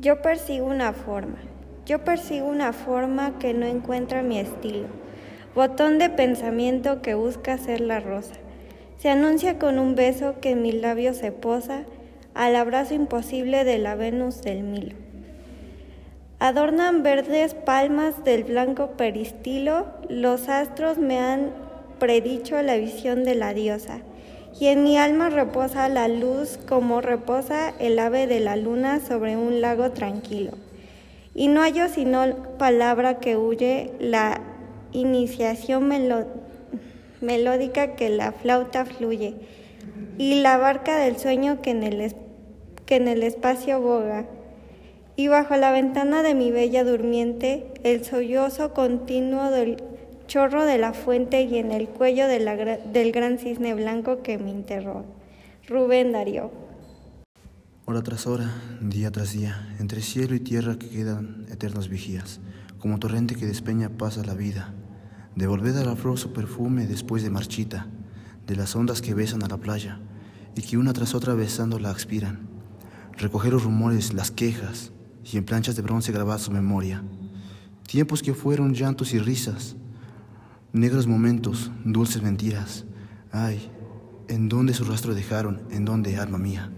Yo persigo una forma, yo persigo una forma que no encuentra mi estilo, botón de pensamiento que busca ser la rosa. Se anuncia con un beso que en mis labios se posa al abrazo imposible de la Venus del Milo. Adornan verdes palmas del blanco peristilo, los astros me han predicho la visión de la diosa, y en mi alma reposa la luz como reposa el ave de la luna sobre un lago tranquilo. Y no hallo sino palabra que huye la iniciación melódica que la flauta fluye, y la barca del sueño que en el, que en el espacio boga. Y bajo la ventana de mi bella durmiente, el sollozo continuo del chorro de la fuente y en el cuello del gran cisne blanco que me enterró. Rubén Darío. Hora tras hora, día tras día, entre cielo y tierra que quedan eternos vigías, como torrente que despeña pasa la vida. Devolved a la flor su perfume después de marchita, de las ondas que besan a la playa y que una tras otra besando la expiran. Recoger los rumores, las quejas y en planchas de bronce grabar su memoria. Tiempos que fueron llantos y risas, Negros momentos, dulces mentiras. Ay, ¿en dónde su rastro dejaron? ¿En dónde, alma mía?